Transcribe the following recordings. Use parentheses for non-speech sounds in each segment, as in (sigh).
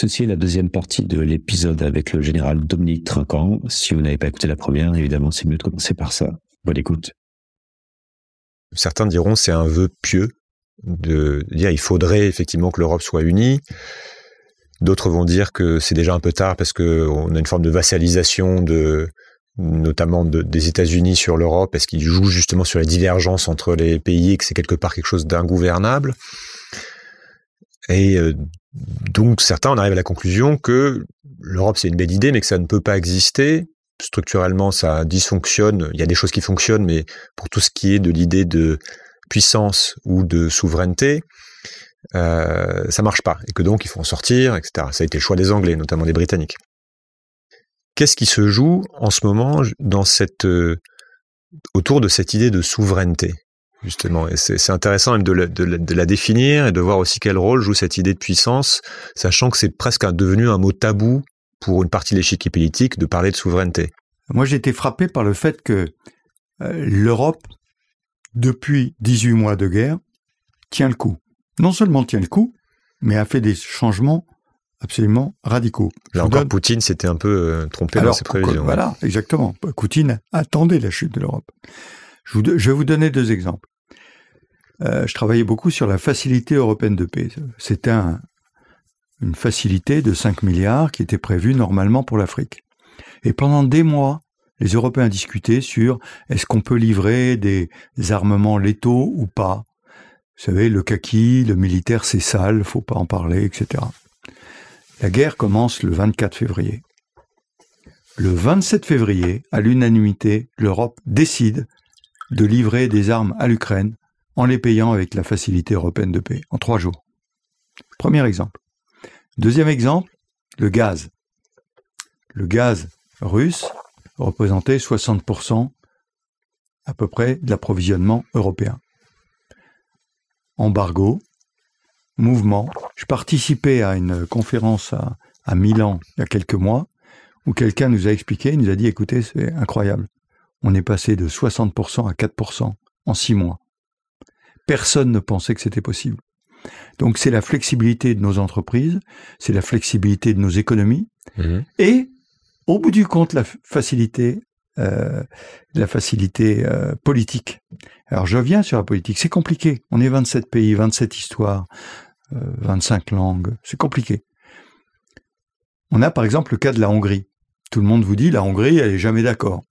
Ceci est la deuxième partie de l'épisode avec le général Dominique Trinquant. Si vous n'avez pas écouté la première, évidemment, c'est mieux de commencer par ça. Bonne écoute. Certains diront c'est un vœu pieux de dire il faudrait effectivement que l'Europe soit unie. D'autres vont dire que c'est déjà un peu tard parce qu'on a une forme de vassalisation de notamment des États-Unis sur l'Europe, parce qu'ils jouent justement sur les divergences entre les pays et que c'est quelque part quelque chose d'ingouvernable? Et euh, donc certains en arrivent à la conclusion que l'Europe c'est une belle idée, mais que ça ne peut pas exister. Structurellement, ça dysfonctionne. Il y a des choses qui fonctionnent, mais pour tout ce qui est de l'idée de puissance ou de souveraineté, euh, ça marche pas. Et que donc il faut en sortir, etc. Ça a été le choix des Anglais, notamment des Britanniques. Qu'est-ce qui se joue en ce moment euh, autour de cette idée de souveraineté? Justement. Et c'est intéressant même de la, de, la, définir et de voir aussi quel rôle joue cette idée de puissance, sachant que c'est presque devenu un mot tabou pour une partie de l'échiquier politique de parler de souveraineté. Moi, j'ai été frappé par le fait que euh, l'Europe, depuis 18 mois de guerre, tient le coup. Non seulement tient le coup, mais a fait des changements absolument radicaux. Là encore, Poutine s'était un peu euh, trompé dans ses prévisions. Voilà, exactement. Poutine attendait la chute de l'Europe. Je, vais vous donner deux exemples. Euh, je travaillais beaucoup sur la facilité européenne de paix. C'était une facilité de 5 milliards qui était prévue normalement pour l'Afrique. Et pendant des mois, les Européens discutaient sur est-ce qu'on peut livrer des armements létaux ou pas. Vous savez, le kaki, le militaire, c'est sale, faut pas en parler, etc. La guerre commence le 24 février. Le 27 février, à l'unanimité, l'Europe décide de livrer des armes à l'Ukraine en les payant avec la facilité européenne de paix en trois jours. Premier exemple. Deuxième exemple, le gaz. Le gaz russe représentait 60% à peu près de l'approvisionnement européen. Embargo, mouvement. Je participais à une conférence à, Milan il y a quelques mois où quelqu'un nous a expliqué, il nous a dit écoutez, c'est incroyable. On est passé de 60% à 4% en six mois. Personne ne pensait que c'était possible. Donc c'est la flexibilité de nos entreprises, c'est la flexibilité de nos économies, mmh. et au bout du compte, la facilité, euh, la facilité euh, politique. Alors je viens sur la politique, c'est compliqué. On est 27 pays, 27 histoires, 25 euh, langues, c'est compliqué. On a par exemple le cas de la Hongrie. Tout le monde vous dit la Hongrie, elle est jamais d'accord.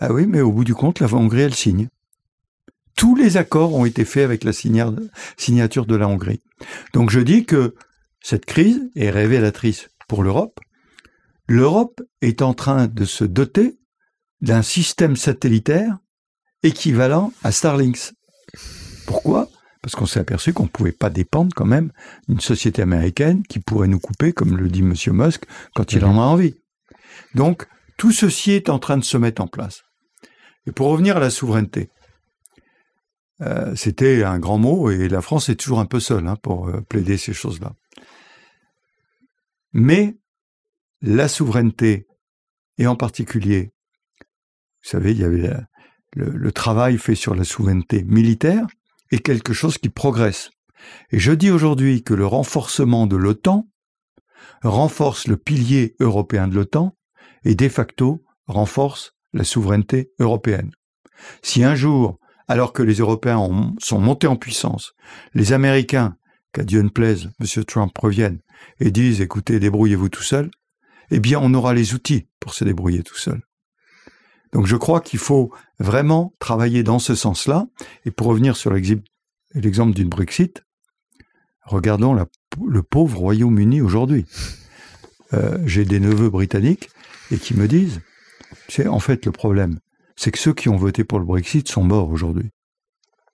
Ah oui, mais au bout du compte, la Hongrie, elle signe. Tous les accords ont été faits avec la signature de la Hongrie. Donc je dis que cette crise est révélatrice pour l'Europe. L'Europe est en train de se doter d'un système satellitaire équivalent à Starlinks. Pourquoi? Parce qu'on s'est aperçu qu'on ne pouvait pas dépendre quand même d'une société américaine qui pourrait nous couper, comme le dit M. Musk, quand il en a envie. Donc, tout ceci est en train de se mettre en place. Et pour revenir à la souveraineté, euh, c'était un grand mot et la France est toujours un peu seule hein, pour euh, plaider ces choses-là. Mais la souveraineté, et en particulier, vous savez, il y avait le, le, travail fait sur la souveraineté militaire, est quelque chose qui progresse. Et je dis aujourd'hui que le renforcement de l'OTAN renforce le pilier européen de l'OTAN et de facto renforce la souveraineté européenne. Si un jour, alors que les Européens sont montés en puissance, les Américains, qu'à Dieu ne plaise, M. Trump reviennent et disent écoutez, débrouillez-vous tout seul, eh bien on aura les outils pour se débrouiller tout seul. Donc je crois qu'il faut vraiment travailler dans ce sens-là. Et pour revenir sur l'exemple du Brexit, regardons le pauvre Royaume-Uni aujourd'hui. Euh, j'ai des neveux britanniques et qui me disent c'est en fait le problème. C'est que ceux qui ont voté pour le Brexit sont morts aujourd'hui.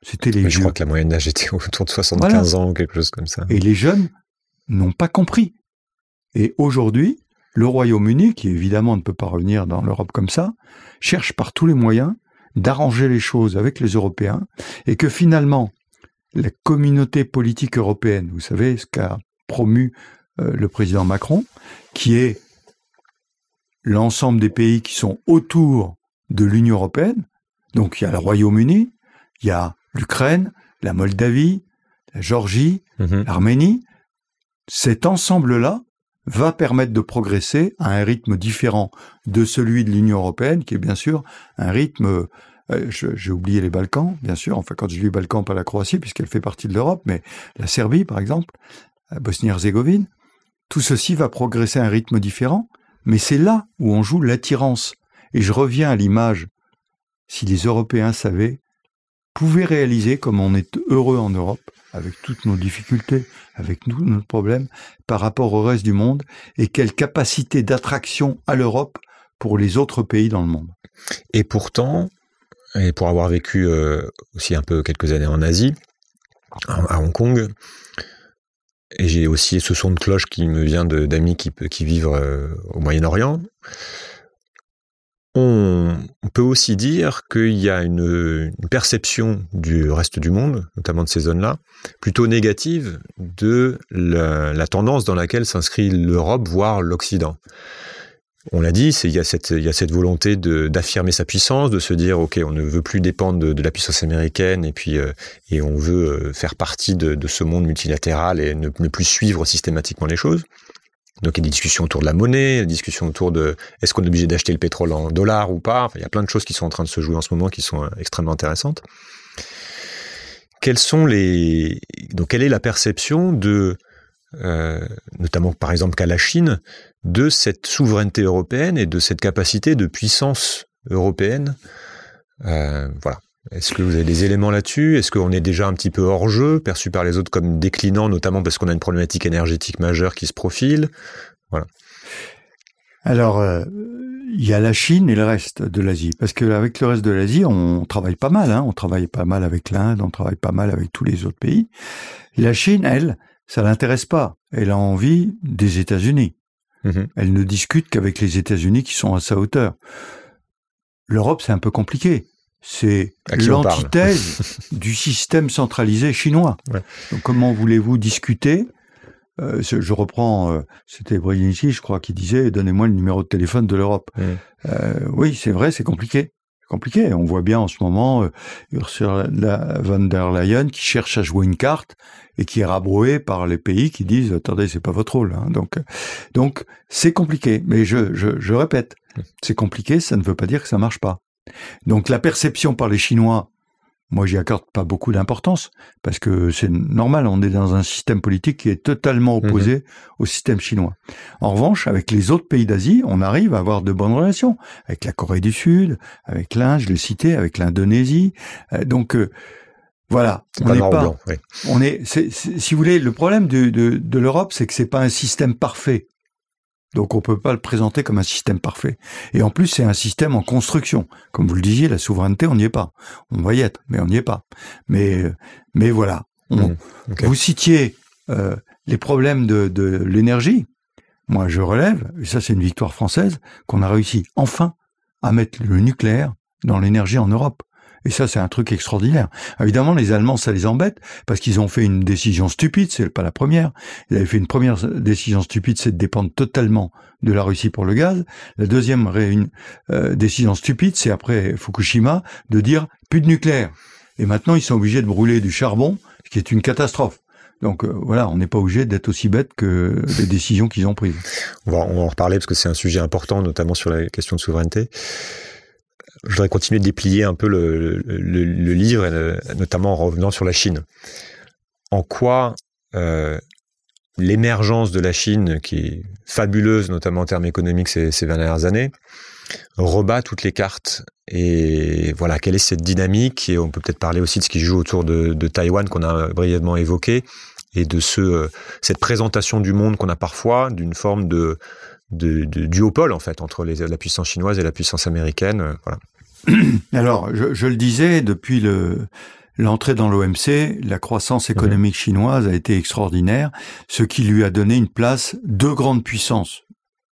C'était les Je crois que la moyenne d'âge était (laughs) autour de 75 ans ou quelque chose comme ça. Et les jeunes n'ont pas compris. Et aujourd'hui, le Royaume-Uni, qui évidemment ne peut pas revenir dans l'Europe comme ça, cherche par tous les moyens d'arranger les choses avec les Européens et que finalement, la communauté politique européenne, vous savez ce qu'a promu euh, le président Macron, qui est l'ensemble des pays qui sont autour de l'Union européenne. Donc il y a le Royaume-Uni, il y a l'Ukraine, la Moldavie, la Géorgie, mhm. l'Arménie. Cet ensemble-là va permettre de progresser à un rythme différent de celui de l'Union européenne, qui est bien sûr un rythme euh, j'ai oublié les Balkans, bien sûr. Enfin, quand je dis Balkans, pas la Croatie, puisqu'elle fait partie de l'Europe, mais la Serbie, par exemple, la Bosnie-Herzégovine. Tout ceci va progresser à un rythme différent, mais c'est là où on joue l'attirance. Et je reviens à l'image. Si les Européens savaient, pouvaient réaliser comme on est heureux en Europe, avec toutes nos difficultés, avec tous nos problèmes, par rapport au reste du monde, et quelle capacité d'attraction à l'Europe pour les autres pays dans le monde. Et pourtant, et pour avoir vécu euh, aussi un peu quelques années en Asie, à Hong Kong, et j'ai aussi ce son de cloche qui me vient d'amis qui, vivent euh, au Moyen-Orient. On, peut aussi dire qu'il y a une, perception du reste du monde, notamment de ces zones-là, plutôt négative de la tendance dans laquelle s'inscrit l'Europe, voire l'Occident on l'a dit, il y, a y a cette volonté d'affirmer sa puissance, de se dire, OK, on ne veut plus dépendre de, la puissance américaine et puis euh, et on veut euh, faire partie de, ce monde multilatéral et ne, plus suivre systématiquement les choses. Donc il y a des discussions autour de la monnaie, des discussions autour de est-ce qu'on est obligé d'acheter le pétrole en dollars ou pas? il y a plein de choses qui sont en train de se jouer en ce moment qui sont euh, extrêmement intéressantes. Quelles sont les donc quelle est la perception de notamment par exemple qu'à la Chine, de cette souveraineté européenne et de cette capacité de puissance européenne. Euh, voilà. Est-ce que vous avez des éléments là-dessus? Est-ce qu'on est déjà un petit peu hors jeu, perçu par les autres comme déclinant, notamment parce qu'on a une problématique énergétique majeure qui se profile? Voilà. Alors, euh, il y a la Chine et le reste de l'Asie, parce qu'avec le reste de l'Asie, on travaille pas mal. Hein. on travaille pas mal avec l'Inde, on travaille pas mal avec tous les autres pays. La Chine, elle, ça l'intéresse pas. Elle a envie des États-Unis. Mhm. Elle ne discute qu'avec les États-Unis qui sont à sa hauteur. L'Europe, c'est un peu compliqué. C'est l'antithèse (laughs) du système centralisé chinois. Donc comment voulez-vous discuter? Euh, je reprends, euh, c'était Brzezinski, je crois, qui disait donnez-moi le numéro de téléphone de l'Europe. Euh, oui, c'est vrai, c'est compliqué compliqué. On voit bien en ce moment euh, Ursula von der Leyen qui cherche à jouer une carte et qui est rabrouée par les pays qui disent attendez c'est pas votre rôle. Hein. Donc donc c'est compliqué. Mais je, je, je répète, c'est compliqué, ça ne veut pas dire que ça marche pas. Donc la perception par les Chinois moi, j'y accorde pas beaucoup d'importance parce que c'est normal. On est dans un système politique qui est totalement mhm. opposé au système chinois. En revanche, avec les autres pays d'Asie, on arrive à avoir de bonnes relations avec la Corée du Sud, avec l'Inde, je l'ai cité, avec l'Indonésie. Euh, donc euh, voilà, on n'est pas. On est, si vous voulez, le problème de, de, de l'Europe, c'est que c'est pas un système parfait. Donc on peut pas le présenter comme un système parfait. Et en plus, c'est un système en construction. Comme vous le disiez, la souveraineté, on n'y est pas. On va y être, mais on n'y est pas. Mais, mais voilà. Mmh, vous citiez euh, les problèmes de, de l'énergie. Moi, je relève, et ça c'est une victoire française, qu'on a réussi enfin à mettre le nucléaire dans l'énergie en Europe. Et ça, c'est un truc extraordinaire. Évidemment, les Allemands, ça les embête parce qu'ils ont fait une décision stupide. C'est pas la première. Ils avaient fait une première décision stupide, c'est de dépendre totalement de la Russie pour le gaz. La deuxième euh, décision stupide, c'est après Fukushima de dire plus de nucléaire. Et maintenant, ils sont obligés de brûler du charbon, ce qui est une catastrophe. Donc euh, voilà, on n'est pas obligé d'être aussi bête que les décisions qu'ils ont prises. On va en reparler parce que c'est un sujet important, notamment sur la question de souveraineté je voudrais continuer de déplier un peu le, livre, notamment en revenant sur la Chine. En quoi euh, l'émergence de la Chine, qui est fabuleuse, notamment en termes économiques ces, ces 20 dernières années, rebat toutes les cartes. Et voilà, quelle est cette dynamique Et on peut peut-être parler aussi de ce qui joue autour de, de Taïwan qu'on a brièvement évoqué, et de ce, euh, cette présentation du monde qu'on a parfois, d'une forme de, duopole en fait entre la puissance chinoise et la puissance américaine. Euh, voilà. (clears throat) Alors, je, le disais, depuis le, l'entrée dans l'OMC, la croissance économique chinoise a été extraordinaire, ce qui lui a donné une place de grande puissance.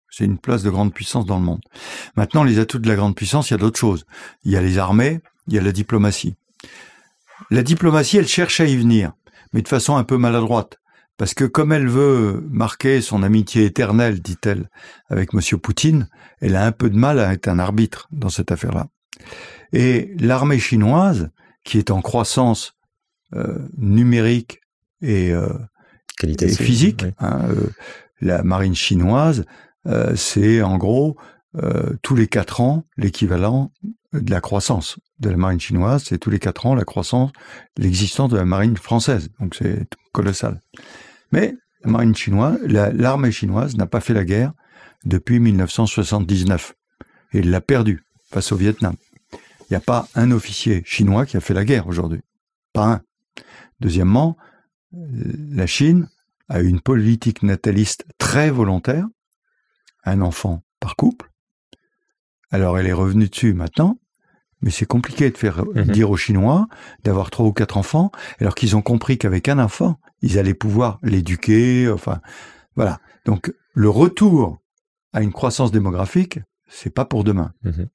C'est une place de grande puissance dans le monde. Maintenant, les atouts de la grande puissance, il y a d'autres choses. Il y a les armées, il y a la diplomatie. La diplomatie, elle cherche à y venir, mais de façon un peu maladroite. Parce que comme elle veut marquer son amitié éternelle, dit-elle, avec M. Poutine, elle a un peu de mal à être un arbitre dans cette affaire-là. Et l'armée chinoise, qui est en croissance euh, numérique et, euh, Qualité et physique. Hein, la marine chinoise, c'est en gros tous les quatre ans l'équivalent de la croissance de la marine chinoise, c'est tous les quatre ans la croissance, l'existence de la marine française. Donc c'est colossal. Mais la marine chinoise, l'armée chinoise n'a pas fait la guerre depuis 1979 et l'a perdue face au Vietnam. Il n'y a pas un officier chinois qui a fait la guerre aujourd'hui. Pas un. Deuxièmement, la Chine a une politique nataliste très volontaire, un enfant par couple. Alors elle est revenue dessus maintenant, mais c'est compliqué de faire mhm. dire aux Chinois d'avoir trois ou quatre enfants, alors qu'ils ont compris qu'avec un enfant, ils allaient pouvoir l'éduquer. Enfin, voilà. Donc, le retour à une croissance démographique, c'est pas pour demain. Mhm.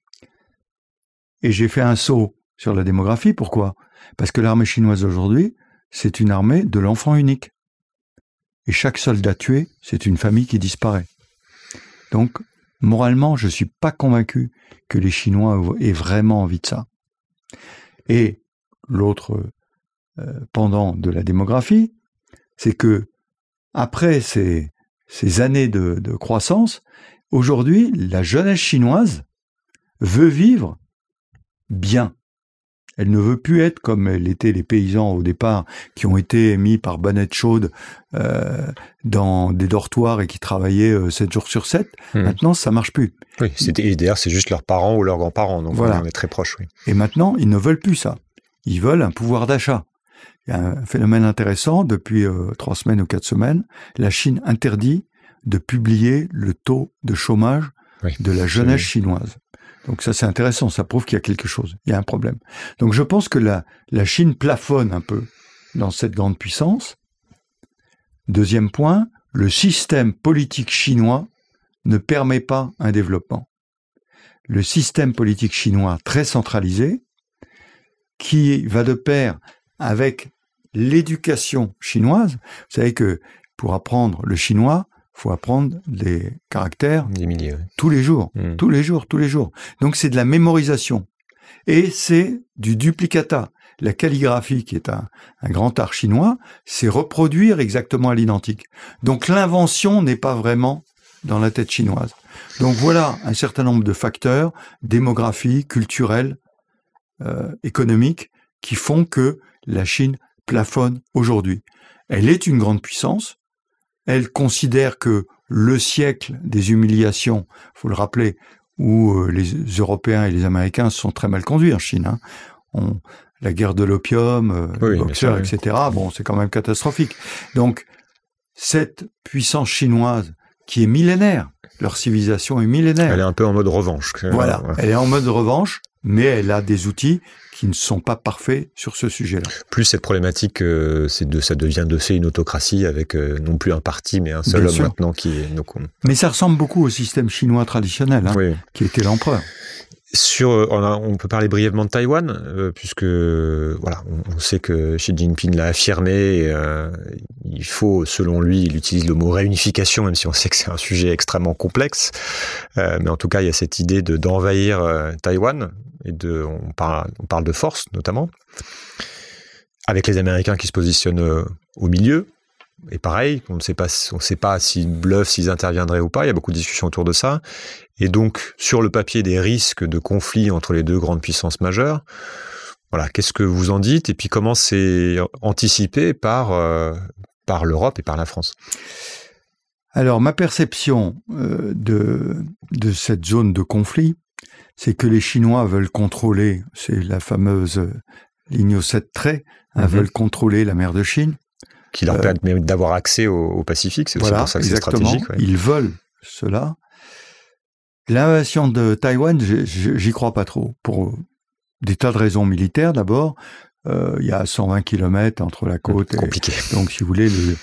Et j'ai fait un saut sur la démographie. Pourquoi? Parce que l'armée chinoise aujourd'hui, c'est une armée de l'enfant unique. Et chaque soldat tué, c'est une famille qui disparaît. Donc, moralement, je ne suis pas convaincu que les Chinois aient vraiment envie de ça. Et l'autre euh, pendant de la démographie, c'est que après ces, années de, de croissance, aujourd'hui, la jeunesse chinoise veut vivre bien. Elle ne veut plus être comme elle était les paysans au départ, qui ont été mis par bonnette chaude euh, dans des dortoirs et qui travaillaient euh, 7 jours sur 7. Hmm. Maintenant, ça marche plus. Oui, et d'ailleurs, c'est juste leurs parents ou leurs grands-parents, donc voilà. on est très proche. Oui. Et maintenant, ils ne veulent plus ça. Ils veulent un pouvoir d'achat. Il y a un phénomène intéressant, depuis euh, trois semaines ou quatre semaines, la Chine interdit de publier le taux de chômage de la jeunesse chinoise. Donc ça c'est intéressant, ça prouve qu'il y a quelque chose, il y a un problème. Donc je pense que la, la Chine plafonne un peu dans cette grande puissance. Deuxième point, le système politique chinois ne permet pas un développement. Le système politique chinois très centralisé, qui va de pair avec l'éducation chinoise, vous savez que pour apprendre le chinois, faut apprendre des caractères tous les jours, hmm. tous les jours, tous les jours. Donc c'est de la mémorisation et c'est du duplicata. La calligraphie, qui est un, grand art chinois, c'est reproduire exactement à l'identique. Donc l'invention n'est pas vraiment dans la tête chinoise. Donc voilà un certain nombre de facteurs, démographie, culturels, euh, économiques, qui font que la Chine plafonne aujourd'hui. Elle est une grande puissance, elle considère que le siècle des humiliations, faut le rappeler, où euh, les Européens et les Américains sont très mal conduits en Chine. Hein. On, la guerre de l'opium, euh, le boxeur, etc. Bon, c'est quand même catastrophique. Donc, cette puissance chinoise qui est millénaire, leur civilisation est millénaire. Elle est un peu en mode revanche. Voilà, elle est en mode revanche, mais elle a des outils qui ne sont pas parfaits sur ce sujet-là. Plus cette problématique, euh, c'est de, ça devient de fait une autocratie avec euh, non plus un parti, mais un seul homme maintenant qui est. Mais ça ressemble beaucoup au système chinois traditionnel, hein, qui était l'empereur. Euh, on, peut parler brièvement de Taïwan, puisque voilà, on, sait que Xi Jinping l'a affirmé. il faut, selon lui, il utilise le mot réunification, même si on sait que c'est un sujet extrêmement complexe. mais en tout cas, il y a cette idée de d'envahir Taïwan on parle, de force notamment, avec les Américains qui se positionnent euh, au milieu. Et pareil, on ne sait pas, on sait pas s'ils bluffent, s'ils interviendraient ou pas. Il y a beaucoup de discussions autour de ça. Et donc, sur le papier des risques de conflit entre les deux grandes puissances majeures, voilà, qu'est-ce que vous en dites? Et puis comment c'est anticipé par, euh, par l'Europe et par la France? Alors, ma perception euh, de, de cette zone de conflit, c'est que les Chinois veulent contrôler, c'est la fameuse ligne aux sept traits, hein, mhm. veulent contrôler la mer de Chine. Qui leur euh, permet d'avoir accès au, Pacifique, c'est aussi pour ça que c'est stratégique. Ils veulent cela. L'invasion de Taïwan, j'y crois pas trop, pour des tas de raisons militaires d'abord. Euh, il y a 120 km entre la côte. Compliqué. donc, si vous voulez, le,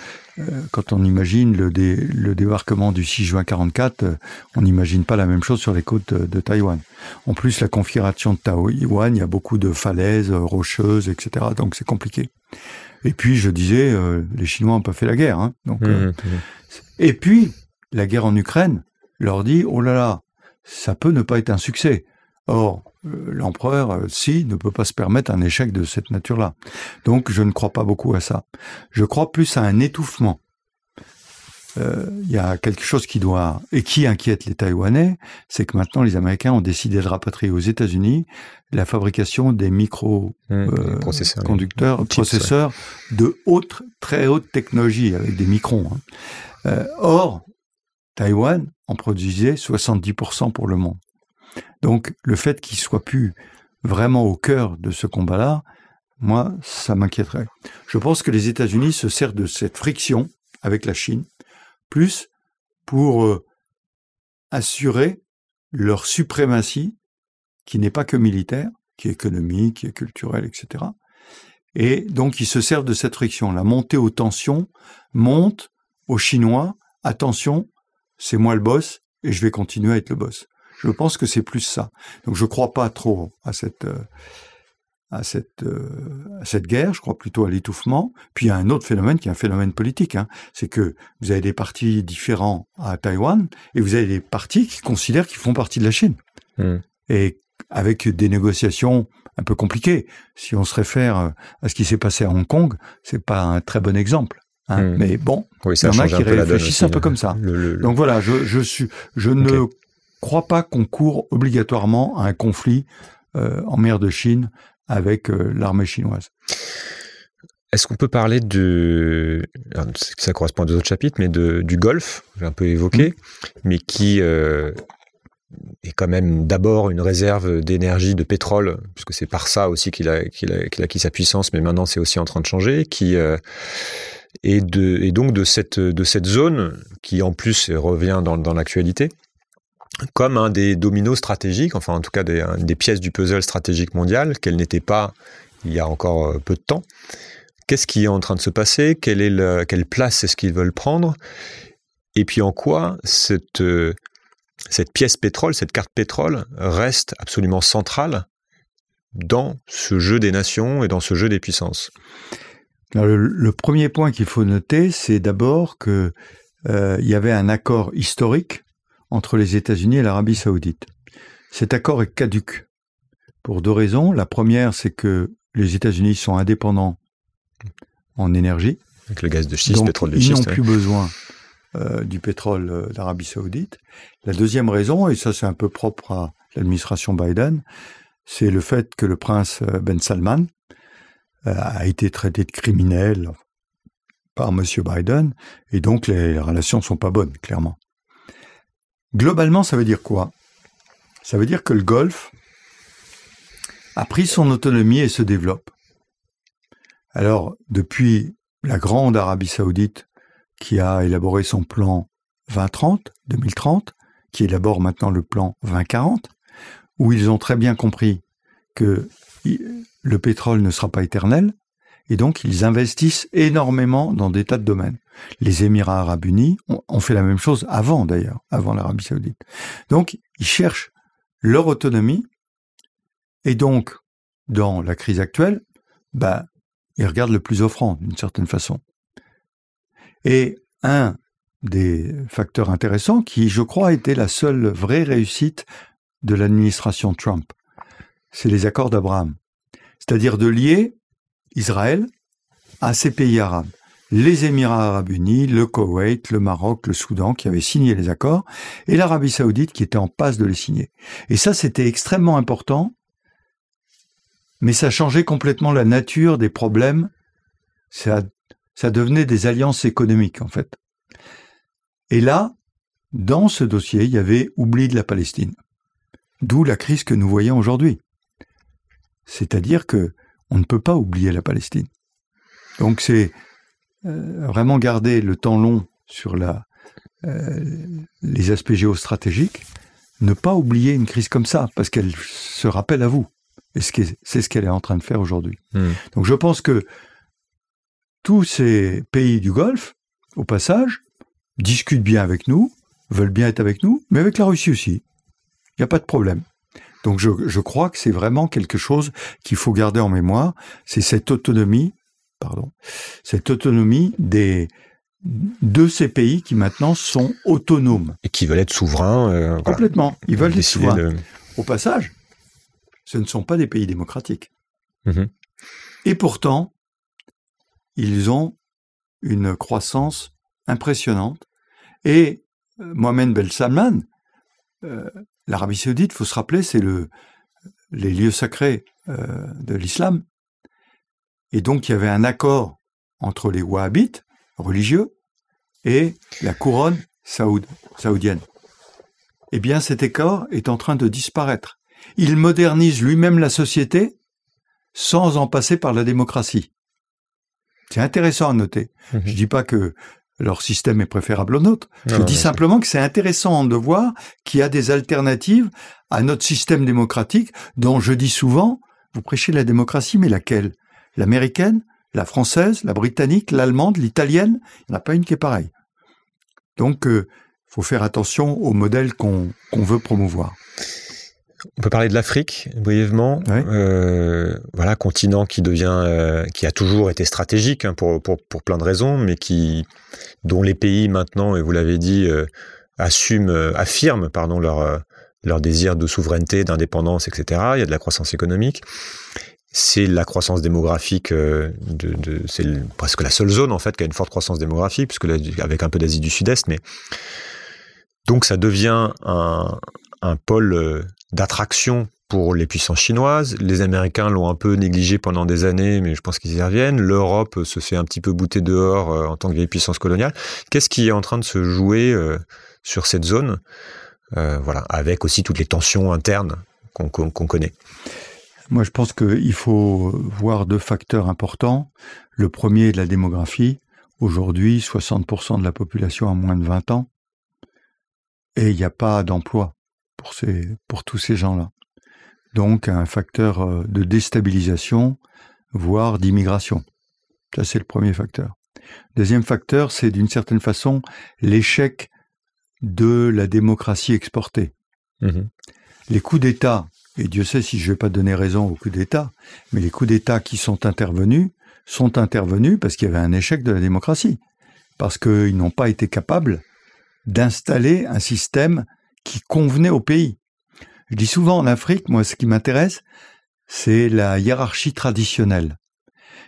quand on imagine le, le, débarquement du 6 juin 44, euh, on n'imagine pas la même chose sur les côtes de, Taïwan. En plus, la configuration de Taïwan, il y a beaucoup de falaises rocheuses, etc. Donc, c'est compliqué. Et puis, je disais, les Chinois n'ont pas fait la guerre. Hein, donc, mmh, mmh. Et puis, la guerre en Ukraine leur dit, oh là là, ça peut ne pas être un succès. Or, euh, l'empereur, euh, si, ne peut pas se permettre un échec de cette nature-là. Donc, je ne crois pas beaucoup à ça. Je crois plus à un étouffement euh, il y a quelque chose qui doit et qui inquiète les Taïwanais, c'est que maintenant les Américains ont décidé de rapatrier aux États-Unis la fabrication des micro Mmh, euh, processeurs, conducteurs, processeurs de haute, très haute technologie avec des microns. hein. Euh, or, Taïwan en produisait 70% pour le monde. Donc, le fait qu'il soit plus vraiment au cœur de ce combat-là, moi, ça m'inquiéterait. Je pense que les États-Unis se servent de cette friction avec la Chine, plus pour euh, assurer leur suprématie, qui n'est pas que militaire, qui est économique, qui est culturelle, etc. Et donc, ils se servent de cette friction. La montée aux tensions monte aux Chinois, attention, c'est moi le boss et je vais continuer à être le boss. Je pense que c'est plus ça. Donc, je ne crois pas trop à cette, euh, à cette, euh, à cette guerre, je crois plutôt à l'étouffement. Puis il y a un autre phénomène qui est un phénomène politique, hein. c'est que vous avez des partis différents à Taïwan et vous avez des partis qui considèrent qu'ils font partie de la Chine. Hmm. Et avec des négociations un peu compliquées. Si on se réfère euh, à ce qui s'est passé à Hong Kong, c'est pas un très bon exemple. hein. Hmm. Mais bon, Oui, il y ça en a qui un peu réfléchissent aussi, un peu hein. comme ça. Le- le- le- Donc voilà, je, je suis, je ne crois pas qu'on court obligatoirement à un conflit euh, en mer de Chine avec euh, l'armée chinoise. Est-ce qu'on peut parler de, ça correspond à deux autres chapitres, mais de, du Golfe, j'ai un peu évoqué, mais qui euh, est quand même d'abord une réserve d'énergie, de pétrole, puisque c'est par ça aussi qu'il a, qu'il a, qu'il a acquis sa puissance, mais maintenant c'est aussi en train de changer, qui et, de, et donc de cette, de cette zone qui en plus revient dans, dans l'actualité comme un des dominos stratégiques, enfin en tout cas des, pièces du puzzle stratégique mondial, qu'elle n'était pas il y a encore euh, peu de temps. Qu'est-ce qui est en train de se passer? Quelle, est le- quelle place est-ce qu'ils veulent prendre? Et puis en quoi cette, euh, cette pièce pétrole, cette carte pétrole reste absolument centrale dans ce jeu des nations et dans ce jeu des puissances? Le, premier point qu'il faut noter, c'est d'abord que euh, y avait un accord historique entre les États-Unis et l'Arabie saoudite. Cet accord est caduque pour deux raisons. La première, c'est que les États-Unis sont indépendants en énergie. Avec le gaz de schiste, Donc, pétrole de ils n'ont schiste. ouais. plus besoin euh, du pétrole euh, d'Arabie Saoudite. La deuxième raison, et ça c'est un peu propre à l'administration Biden, c'est le fait que le prince euh, Ben Salman euh, a été traité de criminel par M. Biden, et donc les, les relations sont pas bonnes, clairement. Globalement, ça veut dire quoi? Ça veut dire que le Golfe a pris son autonomie et se développe. Alors, depuis la grande Arabie Saoudite qui a élaboré son plan 2030, 2030, qui élabore maintenant le plan 2040, où ils ont très bien compris que le pétrole ne sera pas éternel, et donc ils investissent énormément dans des tas de domaines. Les Émirats arabes unis ont, fait la même chose avant d'ailleurs, avant l'Arabie saoudite. Donc ils cherchent leur autonomie, et donc dans la crise actuelle, bah, ils regardent le plus offrant d'une certaine façon. Et un des facteurs intéressants qui, je crois, été la seule vraie réussite de l'administration Trump, c'est les accords d'Abraham. C'est-à-dire de lier Israël à ces pays arabes. Les Émirats arabes unis, le Koweït, le Maroc, le Soudan qui avaient signé les accords, et l'Arabie saoudite qui était en passe de les signer. Et ça, c'était extrêmement important, mais ça changeait complètement la nature des problèmes. Ça ça devenait des alliances économiques en fait. Et là, dans ce dossier, il y avait oubli de la Palestine. D'où la crise que nous voyons aujourd'hui. C'est-à-dire que on ne peut pas oublier la Palestine. Donc c'est euh, vraiment garder le temps long sur la, euh, les aspects géostratégiques, ne pas oublier une crise comme ça, parce qu'elle se rappelle à vous. Et c'est ce qu'elle est en train de faire aujourd'hui. Hmm. Donc je pense que tous ces pays du Golfe, au passage, discutent bien avec nous, veulent bien être avec nous, mais avec la Russie aussi. Il n'y a pas de problème. Donc je, je crois que c'est vraiment quelque chose qu'il faut garder en mémoire, c'est cette autonomie, pardon, cette autonomie des de ces pays qui maintenant sont autonomes. Et qui veulent être souverains. euh, voilà. Complètement. Ils veulent être souverains. de- Au passage, ce ne sont pas des pays démocratiques. Mhm. Et pourtant, ils ont une croissance impressionnante Et euh, Mohamed Ben Salman, euh, l'Arabie Saoudite, faut se rappeler, c'est le les lieux sacrés euh, de l'islam. Et donc il y avait un accord entre les wahhabites religieux et la couronne saoud, saoudienne. Eh bien, cet accord est en train de disparaître. Il modernise lui-même la société sans en passer par la démocratie. C'est intéressant à noter. Mhm. Je dis pas que leur système est préférable au nôtre. Je Non, non, dis simplement que c'est intéressant de voir qu'il y a des alternatives à notre système démocratique dont je dis souvent, vous prêchez la démocratie, mais laquelle? L'américaine, la française, la britannique, l'allemande, l'italienne Il n'y en a pas une qui est pareille. Donc, il faut faire attention au modèle qu'on qu'on veut promouvoir. On peut parler de l'Afrique brièvement. Euh, voilà, continent qui devient, euh, qui a toujours été stratégique hein, pour, pour pour plein de raisons, mais qui dont les pays maintenant, et vous l'avez dit, euh, assument, affirment pardon leur leur désir de souveraineté, d'indépendance, etc. Il y a de la croissance économique. C'est la croissance démographique de, de c'est presque la seule zone en fait qui a une forte croissance démographique, puisque là, avec un peu d'Asie du Sud-Est, mais donc ça devient un, un pôle d'attraction pour les puissances chinoises. Les Américains l'ont un peu négligé pendant des années, mais je pense qu'ils y reviennent. L'Europe se fait un petit peu bouter dehors euh, en tant que vieille puissance coloniale. Qu'est-ce qui est en train de se jouer euh, sur cette zone Euh, Voilà, avec aussi toutes les tensions internes qu'on connaît? Moi, je pense qu'il faut voir deux facteurs importants. Le premier est la démographie. Aujourd'hui, 60% de la population a moins de 20 ans. Et il n'y a pas d'emploi pour, ces, pour tous ces gens-là. Donc, un facteur euh, de déstabilisation, voire d'immigration. Ça, c'est le premier facteur. Deuxième facteur, c'est d'une certaine façon l'échec de la démocratie exportée Mhm. les coups d'État, et Dieu sait si je ne vais pas donner raison aux coups d'État, mais les coups d'État qui sont intervenus sont intervenus parce qu'il y avait un échec de la démocratie, parce qu'ils n'ont pas été capables d'installer un système qui convenait au pays. Je dis souvent en Afrique, moi ce qui m'intéresse, c'est la hiérarchie traditionnelle.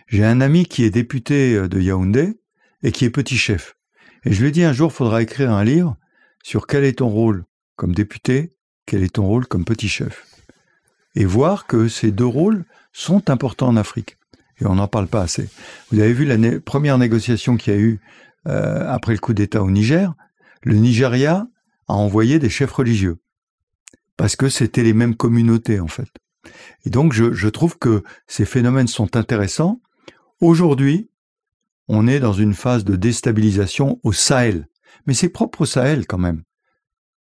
J'ai un ami qui est député euh, de Yaoundé et qui est petit chef. Et je lui ai un jour, faudra écrire un livre sur quel est ton rôle comme député, quel est ton rôle comme petit chef. Et voir que ces deux rôles sont importants en Afrique. Et on n'en parle pas assez. Vous avez vu la première négociation qu'il y a eu euh, après le coup d'État au Niger. Le Nigeria a envoyé des chefs religieux. Parce que c'était les mêmes communautés, en fait. Et donc, je, je trouve que ces phénomènes sont intéressants. Aujourd'hui, on est dans une phase de déstabilisation au Sahel. Mais c'est propre au Sahel, quand même.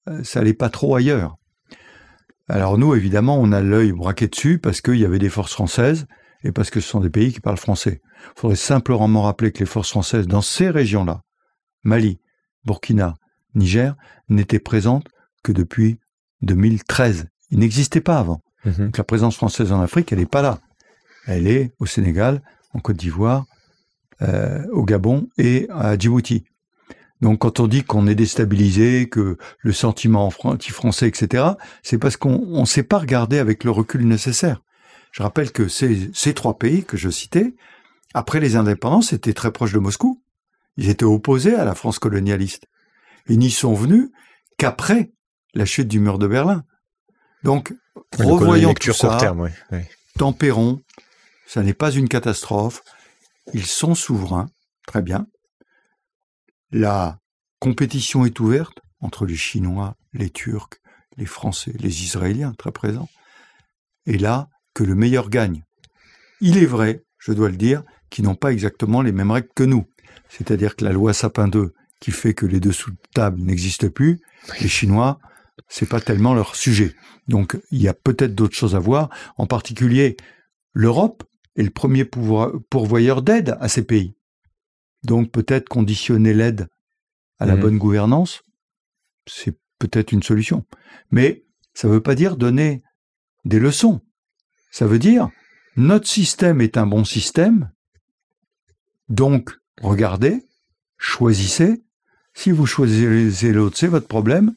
Euh, ça n'est pas trop ailleurs. Alors nous, évidemment, on a l'œil braqué dessus parce qu'il y avait des forces françaises et parce que ce sont des pays qui parlent français. Il faudrait simplement rappeler que les forces françaises dans ces régions-là, Mali, Burkina, Niger, n'étaient présentes que depuis 2013. Ils n'existaient pas avant. Mhm. Donc la présence française en Afrique, elle n'est pas là. Elle est au Sénégal, en Côte d'Ivoire, euh, au Gabon et à Djibouti. Donc quand on dit qu'on est déstabilisé, que le sentiment fran- anti-français, etc., c'est parce qu'on ne sait pas regarder avec le recul nécessaire. Je rappelle que ces, ces trois pays que je citais, après les indépendances, étaient très proches de Moscou. Ils étaient opposés à la France colonialiste. Ils n'y sont venus qu'après la chute du mur de Berlin. Donc, Ouais, donc on a une revoyons tout ça, terme, tempérons, ça n'est pas une catastrophe, ils sont souverains, très bien. La compétition est ouverte entre les Chinois, les Turcs, les Français, les Israéliens, très présents. Et là, que le meilleur gagne. Il est vrai, je dois le dire, qu'ils n'ont pas exactement les mêmes règles que nous. C'est-à-dire que la loi Sapin 2, qui fait que les dessous de table n'existent plus, les Chinois, c'est pas tellement leur sujet. Donc, il y a peut-être d'autres choses à voir. En particulier, l'Europe est le premier pourvoyeur d'aide à ces pays. Donc, peut-être conditionner l'aide à la Mhm. bonne gouvernance, c'est peut-être une solution. Mais ça ne veut pas dire donner des leçons. Ça veut dire notre système est un bon système. Donc, regardez, choisissez. Si vous choisissez l'autre, c'est votre problème.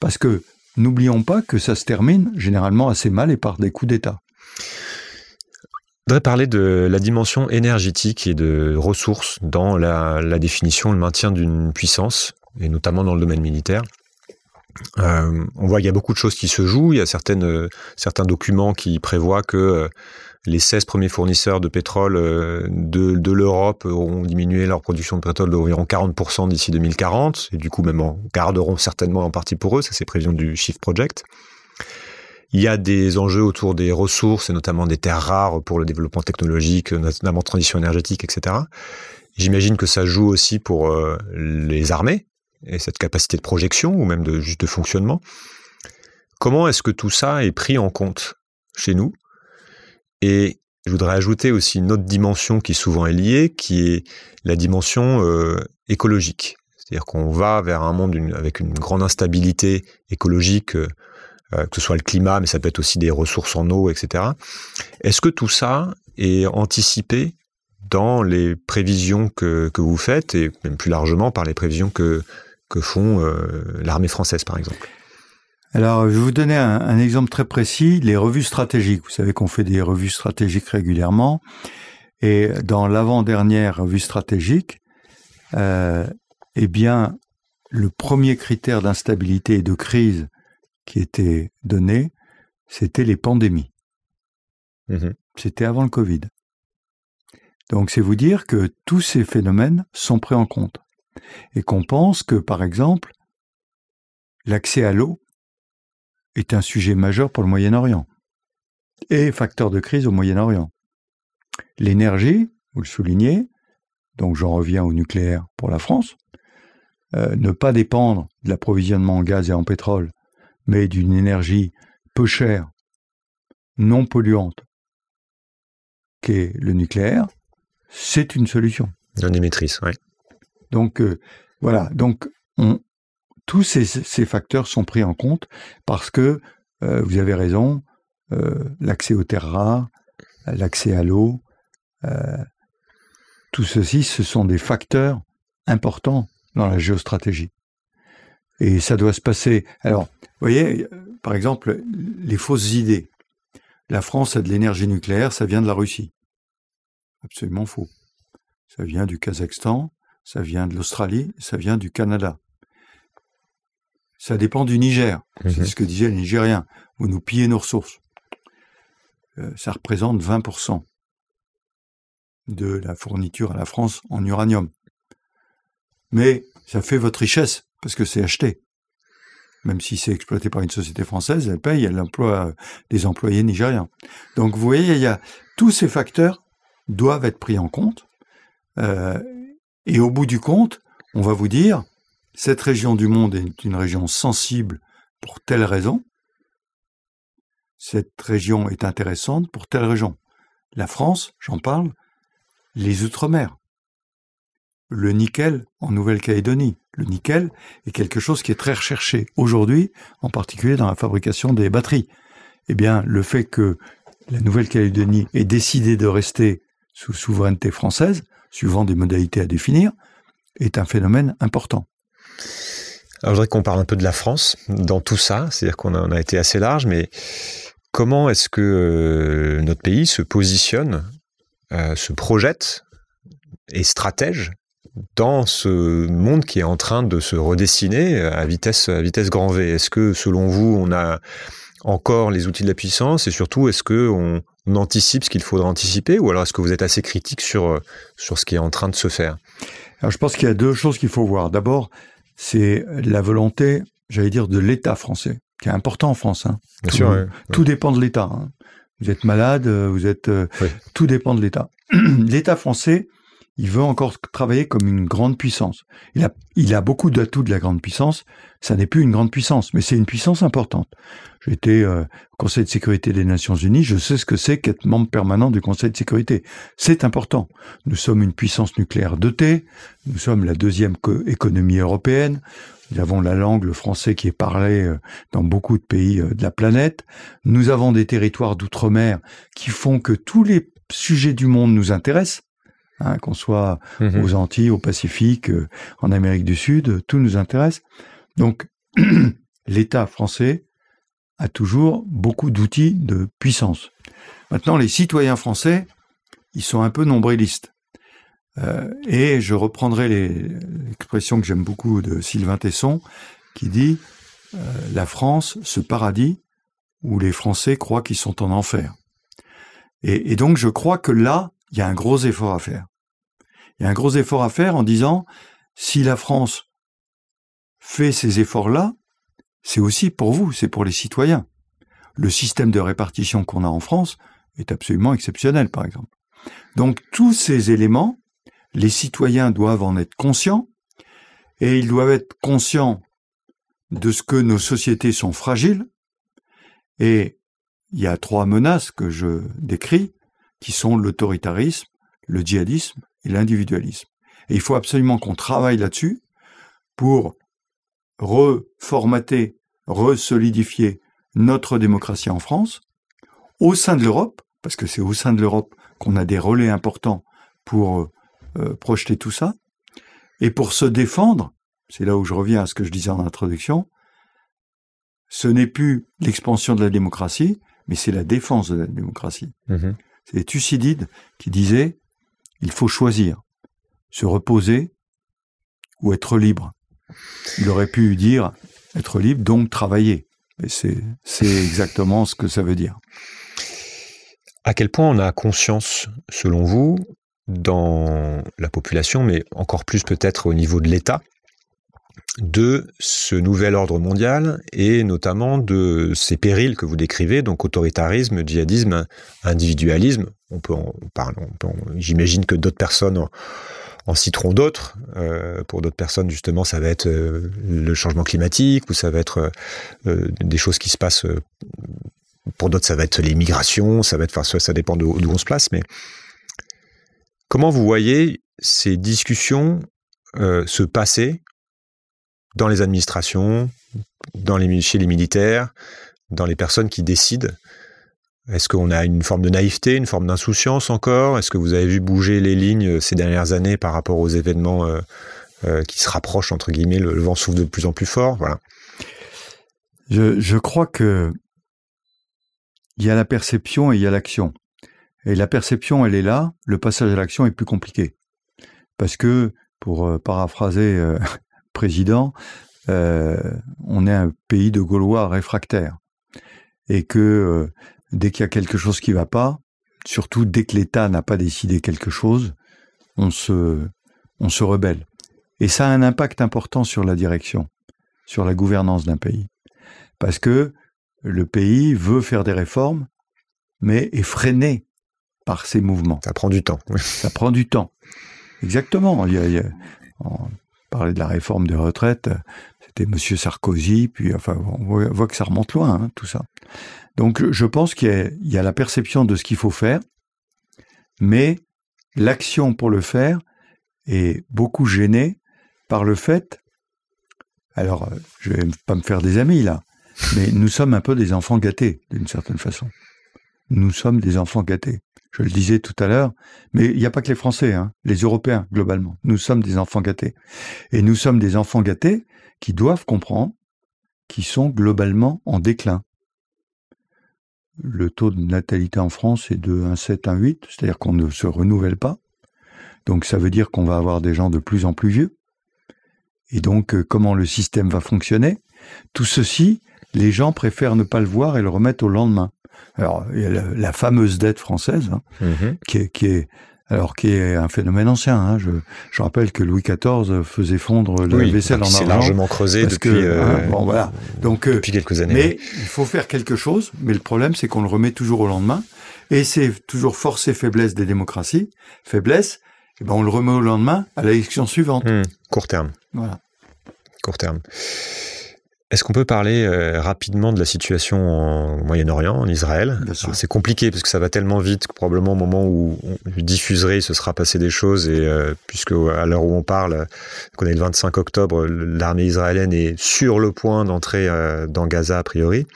Parce que n'oublions pas que ça se termine généralement assez mal et par des coups d'État. Je voudrais parler de la dimension énergétique et de ressources dans la, la définition, le maintien d'une puissance. et notamment dans le domaine militaire. Euh, on voit qu'il y a beaucoup de choses qui se jouent. Il y a euh, certains documents qui prévoient que euh, les 16 premiers fournisseurs de pétrole de, de l'Europe auront diminué leur production de pétrole d'environ 40% d'ici 2040, et du coup même en garderont certainement en partie pour eux, ça c'est prévision du Shift Project. Il y a des enjeux autour des ressources, et notamment des terres rares pour le développement technologique, notamment transition énergétique, etc. J'imagine que ça joue aussi pour les armées, et cette capacité de projection ou même de juste de fonctionnement. Comment est-ce que tout ça est pris en compte chez nous Et je voudrais ajouter aussi une autre dimension qui souvent est liée, qui est la dimension euh, écologique. C'est-à-dire qu'on va vers un monde avec une grande instabilité écologique, euh, euh, que ce soit le climat, mais ça peut être aussi des ressources en eau, etc. Est-ce que tout ça est anticipé dans les prévisions que, vous faites et même plus largement par les prévisions que, font l'armée française, par exemple? Alors, je vais vous donner un, exemple très précis, les revues stratégiques. Vous savez qu'on fait des revues stratégiques régulièrement. Et dans l'avant-dernière revue stratégique, euh, eh bien, le premier critère d'instabilité et de crise qui était donné, c'était les pandémies. Mmh c'était avant le Covid. Donc, c'est vous dire que tous ces phénomènes sont pris en compte et qu'on pense que, par exemple, l'accès à l'eau est un sujet majeur pour le Moyen-Orient et facteur de crise au Moyen-Orient. L'énergie, vous le soulignez, donc j'en reviens au nucléaire pour la France, euh, ne pas dépendre de l'approvisionnement en gaz et en pétrole, mais d'une énergie peu chère, non polluante, qu'est le nucléaire, c'est une solution. Non émettrice, oui. Donc euh, voilà, donc tous ces, facteurs sont pris en compte parce que euh, vous avez raison, euh, l'accès aux terres rares, l'accès à l'eau, tout ceci, ce sont des facteurs importants dans la géostratégie. Et ça doit se passer. Alors, vous voyez, par exemple, les fausses idées. La France a de l'énergie nucléaire, ça vient de la Russie. Absolument faux. Ça vient du Kazakhstan, ça vient de l'Australie, ça vient du Canada. Ça dépend du Niger. C'est mhm. ce que disait le Nigérien. Vous nous pillez nos ressources. Euh, ça représente 20% de la fourniture à la France en uranium. Mais ça fait votre richesse, parce que c'est acheté. Même si c'est exploité par une société française, elle paye, elle emploie des employés nigériens. Donc vous voyez, il y a tous ces facteurs doivent être pris en compte. Euh, et au bout du compte, on va vous dire, cette région du monde est une région sensible pour telle raison. Cette région est intéressante pour telle raison. La France, j'en parle, les Outre-mer. Le nickel en Nouvelle-Calédonie. Le nickel est quelque chose qui est très recherché aujourd'hui, en particulier dans la fabrication des batteries. Eh bien, le fait que la Nouvelle-Calédonie ait décidé de rester sous souveraineté française, suivant des modalités à définir, est un phénomène important. Je voudrais qu'on parle un peu de la France dans tout ça, c'est-à-dire qu'on a, été assez large, mais comment est-ce que euh, notre pays se positionne, euh, se projette et stratège dans ce monde qui est en train de se redessiner à vitesse, vitesse grand V? Est-ce que, selon vous, on a encore les outils de la puissance? Et surtout, est-ce que on, anticipe ce qu'il faudra anticiper? Ou alors est-ce que vous êtes assez critique sur, euh, sur ce qui est en train de se faire? Alors, Je pense qu'il y a deux choses qu'il faut voir. D'abord, c'est la volonté, j'allais dire, de l'État français, qui est important en France. Hein. Bien tout, sûr, tout dépend de l'État. Hein. Vous êtes malade, vous êtes... Euh, tout dépend de l'État. (clears throat) L'État français, il veut encore travailler comme une grande puissance. Il a, a beaucoup d'atouts de la grande puissance. Ça n'est plus une grande puissance, mais c'est une puissance importante. J'étais euh, Conseil de sécurité des Nations Unies, je sais ce que c'est qu'être membre permanent du Conseil de sécurité. C'est important. Nous sommes une puissance nucléaire dotée, nous sommes la deuxième économie européenne, nous avons la langue, le français qui est parlé euh, dans beaucoup de pays euh, de la planète, nous avons des territoires d'outre-mer qui font que tous les sujets du monde nous intéressent. Hein, qu'on soit mhm. aux Antilles, au Pacifique, euh, en Amérique du Sud, tout nous intéresse. Donc, (clears throat) l'État français a toujours beaucoup d'outils de puissance. Maintenant, les citoyens français, ils sont un peu nombrilistes. Euh, et je reprendrai l'expression que j'aime beaucoup de Sylvain Tesson, qui dit euh, la France, ce paradis où les Français croient qu'ils sont en enfer. Et, et donc je crois que là, il y a un gros effort à faire. Il y a un gros effort à faire en disant si la France fait ces efforts-là, c'est aussi pour vous, c'est pour les citoyens. Le système de répartition qu'on a en France est absolument exceptionnel, par exemple. Donc tous ces éléments, les citoyens doivent en être conscients, et ils doivent être conscients de ce que nos sociétés sont fragiles, et il y a trois menaces que je décris, qui sont l'autoritarisme, le djihadisme et l'individualisme. Et il faut absolument qu'on travaille là-dessus pour reformater, resolidifier notre démocratie en France, au sein de l'Europe, parce que c'est au sein de l'Europe qu'on a des relais importants pour euh, projeter tout ça, et pour se défendre, c'est là où je reviens à ce que je disais en introduction, ce n'est plus l'expansion de la démocratie, mais c'est la défense de la démocratie. Mm-hmm. C'est Thucydide qui disait, il faut choisir, se reposer ou être libre. Il aurait pu dire être libre, donc travailler. Mais c'est, exactement ce que ça veut dire. À quel point on a conscience, selon vous, dans la population, mais encore plus peut-être au niveau de l'État, de ce nouvel ordre mondial et notamment de ces périls que vous décrivez, donc autoritarisme, djihadisme, individualisme. On peut en parler. J'imagine que d'autres personnes en citeront d'autres. Euh, pour d'autres personnes, justement, ça va être euh, le changement climatique ou ça va être euh, des choses qui se passent. pour d'autres, ça va être les migrations, ça va être, enfin, ça dépend d'où on se place. Mais comment vous voyez ces discussions se passer dans les administrations, dans les, chez les militaires, dans les personnes qui décident est-ce qu'on a une forme de naïveté, une forme d'insouciance encore? Est-ce que vous avez vu bouger les lignes euh, ces dernières années par rapport aux événements euh, euh, qui se rapprochent, entre guillemets, le, vent souffle de plus en plus fort? Voilà. Je, crois que il y a la perception et il y a l'action. Et la perception, elle est là, le passage à l'action est plus compliqué. Parce que, pour paraphraser président, on est un pays de Gaulois réfractaires. Et que dès qu'il y a quelque chose qui ne va pas, surtout dès que l'État n'a pas décidé quelque chose, on se, on se rebelle. Et ça a un impact important sur la direction, sur la gouvernance d'un pays. Parce que le pays veut faire des réformes, mais est freiné par ces mouvements. Ça prend du temps. Ça prend du temps. Exactement. Il y a, parlait de la réforme des retraites, c'était M. Sarkozy, puis enfin, on voit, que ça remonte loin, hein, tout ça. Donc je pense qu'il y, a la perception de ce qu'il faut faire, mais l'action pour le faire est beaucoup gênée par le fait, alors je vais pas me faire des amis là, mais nous sommes un peu des enfants gâtés d'une certaine façon. Nous sommes des enfants gâtés. Je le disais tout à l'heure, mais il n'y a pas que les Français, hein, les Européens globalement. Nous sommes des enfants gâtés. Et nous sommes des enfants gâtés qui doivent comprendre qu'ils sont globalement en déclin le taux de natalité en France est de 1,7, 1,8, c'est-à-dire qu'on ne se renouvelle pas. Donc ça veut dire qu'on va avoir des gens de plus en plus vieux. Et donc euh, comment le système va fonctionner? Tout ceci, les gens préfèrent ne pas le voir et le remettre au lendemain. Alors il y a la, fameuse dette française hein, mm-hmm. qui, qui est alors qui est un phénomène ancien. Hein. Je, je, rappelle que Louis XIV faisait fondre la vaisselle en argent. C'est largement creusé depuis, euh, hein, bon, voilà. Donc, euh, depuis quelques années. Mais il faut faire quelque chose, mais le problème c'est qu'on le remet toujours au lendemain. Et c'est toujours force et faiblesse des démocraties. Faiblesse, eh ben on le remet au lendemain à l'élection suivante. Mmh, court terme. Voilà. Court terme. Est-ce qu'on peut parler euh, rapidement de la situation au Moyen-Orient, en Israël? C'est compliqué parce que ça va tellement vite que probablement au moment où on diffuserait, il se sera passé des choses et euh, puisque à l'heure où on parle, qu'on est le 25 octobre, l'armée israélienne est sur le point d'entrer euh, dans Gaza a priori.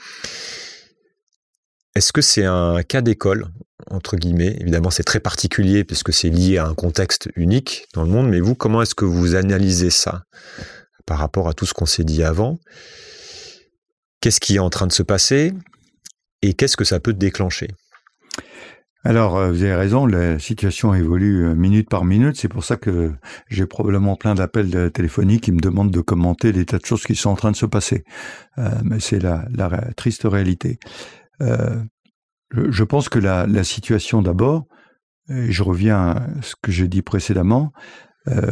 Est-ce que c'est un cas d'école entre guillemets? Évidemment, c'est très particulier puisque c'est lié à un contexte unique dans le monde. Mais vous, comment est-ce que vous analysez ça par rapport à tout ce qu'on s'est dit avant? Qu'est-ce qui est en train de se passer et qu'est-ce que ça peut déclencher? Alors, euh, vous avez raison, la situation évolue euh, minute par minute. C'est pour ça que j'ai probablement plein d'appels téléphoniques qui me demandent de commenter des tas de choses qui sont en train de se passer. Euh, mais c'est la, triste réalité. je pense que la, situation d'abord, et je reviens à ce que j'ai dit précédemment,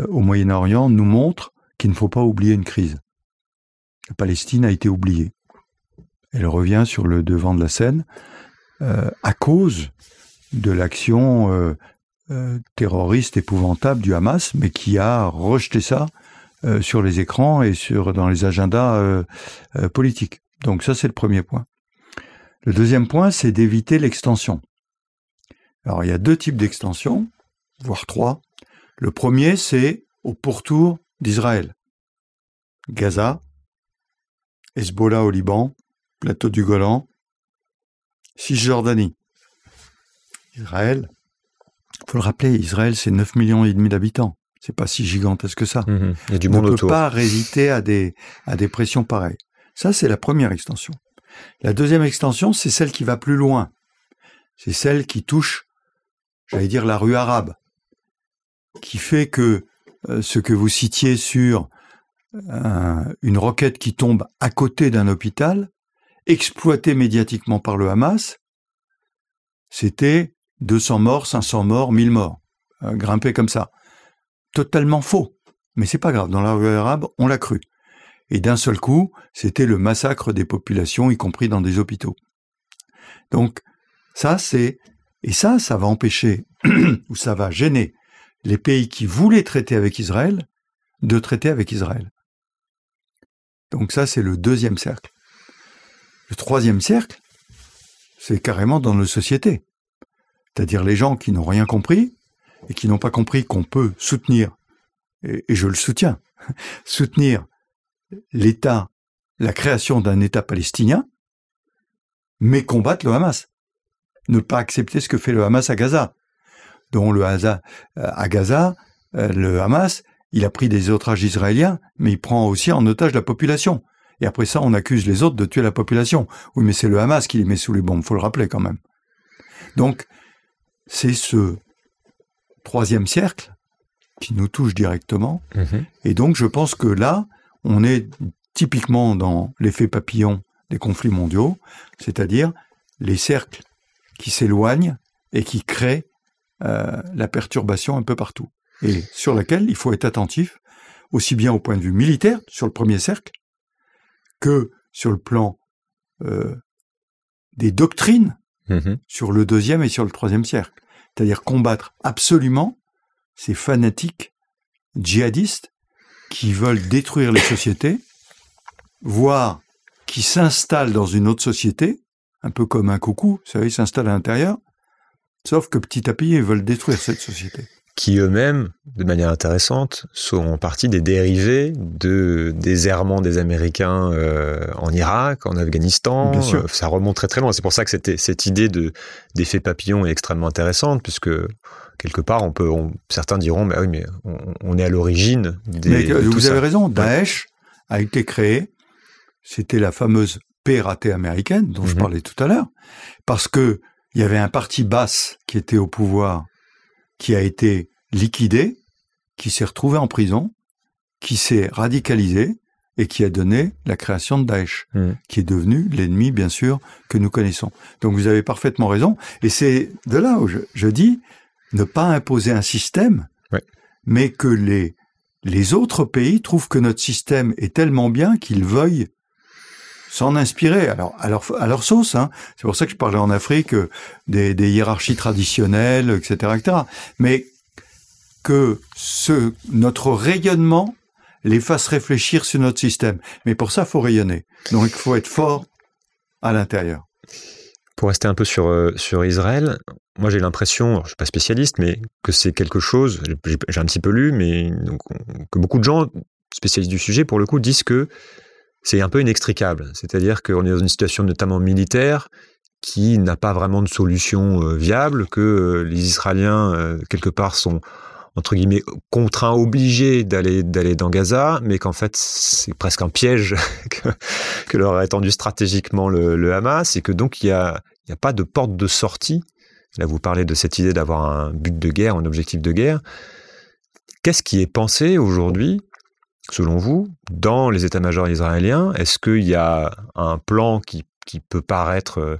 au Moyen-Orient nous montre qu'il ne faut pas oublier une crise. La Palestine a été oubliée. Elle revient sur le devant de la scène à cause de l'action euh, euh, terroriste épouvantable du Hamas, mais qui a rejeté ça euh, sur les écrans et dans les agendas politiques. Donc ça, c'est le premier point. Le deuxième point, c'est d'éviter l'extension. Alors il y a deux types d'extension, voire trois. Le premier, c'est au pourtour d'Israël. Gaza, Hezbollah au Liban, plateau du Golan, Cisjordanie. Israël, faut le rappeler, Israël, c'est 9 millions et demi d'habitants. C'est pas si gigantesque que ça. Mhm. Il y a du monde On ne peut pas résister à des, à des pressions pareilles. Ça, c'est la première extension. La deuxième extension, c'est celle qui va plus loin. C'est celle qui touche, j'allais dire, la rue arabe. Qui fait que euh, ce que vous citiez sur une roquette qui tombe à côté d'un hôpital, exploité médiatiquement par le Hamas, c'était 200 morts, 500 morts, 1000 morts. Euh, grimper comme ça. Totalement faux. Mais c'est pas grave. Dans la rue arabe, on l'a cru. Et d'un seul coup, c'était le massacre des populations, y compris dans des hôpitaux. Donc, ça, c'est, et ça, ça va empêcher, (clears throat) ou ça va gêner les pays qui voulaient traiter avec Israël de traiter avec Israël. Donc ça, c'est le deuxième cercle. Le troisième cercle, c'est carrément dans nos sociétés c'est-à-dire les gens qui n'ont rien compris et qui n'ont pas compris qu'on peut soutenir, et, je le soutiens, (laughs) soutenir l'État, la création d'un État palestinien, mais combattre le Hamas. Ne pas accepter ce que fait le Hamas à Gaza. Dont le Hamas, euh, à Gaza, euh, le Hamas, il a pris des otages israéliens, mais il prend aussi en otage la population. Et après ça, on accuse les autres de tuer la population. Oui, mais c'est le Hamas qui les met sous les bombes, faut le rappeler quand même. Donc, c'est ce troisième cercle qui nous touche directement. Mhm. Et donc, je pense que là, on est typiquement dans l'effet papillon des conflits mondiaux, c'est-à-dire les cercles qui s'éloignent et qui créent euh, la perturbation un peu partout. Et sur laquelle il faut être attentif, aussi bien au point de vue militaire, sur le premier cercle, que sur le plan euh, des doctrines Mhm. sur le deuxième et sur le troisième cercle. C'est-à-dire combattre absolument ces fanatiques djihadistes qui veulent détruire les sociétés, voire qui s'installent dans une autre société, un peu comme un coucou, vous savez, ils s'installent à l'intérieur, sauf que petit à petit, ils veulent détruire cette société qui eux-mêmes, de manière intéressante, sont en partie des dérivés de des errements des Américains euh, en Irak, en Afghanistan. Bien sûr. ça remonte très très loin. C'est pour ça que cette, idée de d'effet papillon est extrêmement intéressante, puisque quelque part, on peut, certains diront, mais oui, mais on, est à l'origine des. Mais, vous avez raison. Daesh a été créé. C'était la fameuse PRAT américaine dont je mhm. parlais tout à l'heure, parce que il y avait un parti basse qui était au pouvoir qui a été liquidé, qui s'est retrouvé en prison, qui s'est radicalisé et qui a donné la création de Daesh, mmh. qui est devenu l'ennemi, bien sûr, que nous connaissons. Donc vous avez parfaitement raison. Et c'est de là où je, dis ne pas imposer un système, mais que les, les autres pays trouvent que notre système est tellement bien qu'ils veuillent s'en inspirer alors à leur, à sauce. Hein. C'est pour ça que je parlais en Afrique euh, des, hiérarchies traditionnelles, etc., etc. Mais que notre rayonnement les fasse réfléchir sur notre système. Mais pour ça, faut rayonner. Donc il faut être fort à l'intérieur. Pour rester un peu sur, euh, Israël, moi j'ai l'impression, je suis pas spécialiste, mais que c'est quelque chose, j'ai un petit peu lu, mais que beaucoup de gens spécialistes du sujet, pour le coup, disent que c'est un peu inextricable. C'est-à-dire qu'on est dans une situation notamment militaire qui n'a pas vraiment de solution euh, viable, que euh, les Israéliens, euh, quelque part, sont entre guillemets contraints, obligés d'aller dans Gaza, mais qu'en fait c'est presque un piège (laughs) que, leur a étendu stratégiquement le, Hamas, et que donc il n'y a, a pas de porte de sortie Là, vous parlez de cette idée d'avoir un but de guerre, un objectif de guerre. Qu'est-ce qui est pensé aujourd'hui, selon vous, dans les états-majors israéliens Est-ce qu'il y a un plan qui, peut paraître euh,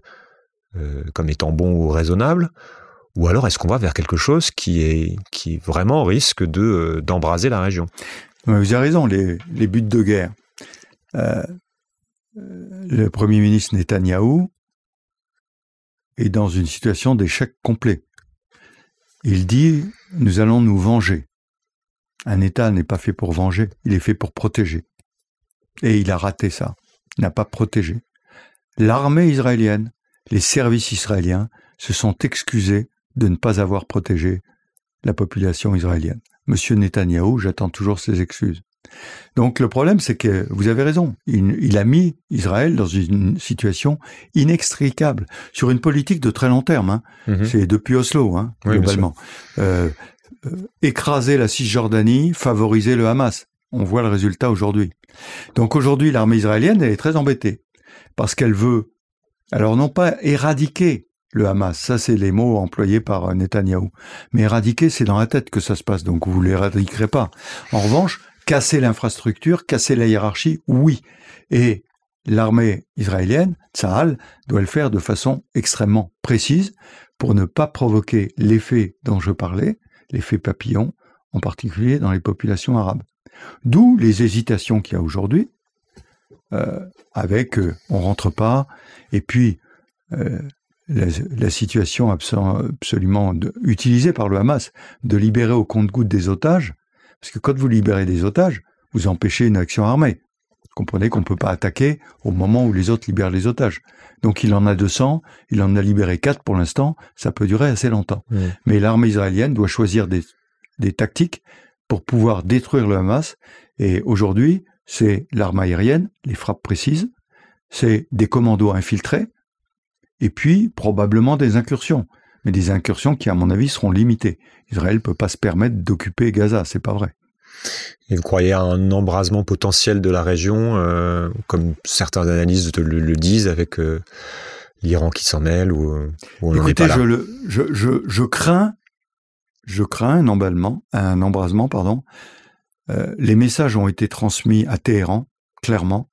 euh, comme étant bon ou raisonnable? Ou alors est-ce qu'on va vers quelque chose qui est qui vraiment risque de euh, d'embraser la région? Vous avez raison, les, buts de guerre. le Premier ministre Netanyahou est dans une situation d'échec complet. Il dit Nous allons nous venger. Un État n'est pas fait pour venger, il est fait pour protéger. Et il a raté ça. Il n'a pas protégé. L'armée israélienne, les services israéliens se sont excusés de ne pas avoir protégé la population israélienne. Monsieur Netanyahou, j'attends toujours ses excuses. Donc le problème, c'est que vous avez raison. Il, a mis Israël dans une situation inextricable sur une politique de très long terme. Hein. Mhm. C'est depuis Oslo, hein, globalement. Euh, euh, écraser la Cisjordanie, favoriser le Hamas. On voit le résultat aujourd'hui. Donc aujourd'hui, l'armée israélienne, est très embêtée parce qu'elle veut, alors non pas éradiquer le Hamas, ça c'est les mots employés par Netanyahou, mais éradiquer, c'est dans la tête que ça se passe, donc vous l'éradiquerez pas. En revanche, Casser l'infrastructure, casser la hiérarchie, oui. Et l'armée israélienne, Tsahal, doit le faire de façon extrêmement précise pour ne pas provoquer l'effet dont je parlais, l'effet papillon, en particulier dans les populations arabes. D'où les hésitations qu'il y a aujourd'hui, euh, avec euh, on rentre pas, et puis euh, la, situation absolument utilisée par le Hamas de libérer au compte-goutte des otages, parce que quand vous libérez des otages, vous empêchez une action armée. Comprenez qu'on ne peut pas attaquer au moment où les autres libèrent les otages. Donc il en a 200, il en a libéré 4 pour l'instant, ça peut durer assez longtemps. Mais l'armée israélienne doit choisir des, des tactiques pour pouvoir détruire le Hamas. Et aujourd'hui, c'est l'arme aérienne, les frappes précises, c'est des commandos infiltrés, et puis probablement des incursions mais des incursions qui, à mon avis, seront limitées. Israël ne peut pas se permettre d'occuper Gaza, c'est pas vrai. Et vous croyez à un embrasement potentiel de la région, euh, comme certains analystes le, disent, avec euh, l'Iran qui s'en mêle ou, ou Écoutez, je, le, je, je, je, crains, je crains un emballement, un embrasement, pardon. Euh, les messages ont été transmis à Téhéran, clairement,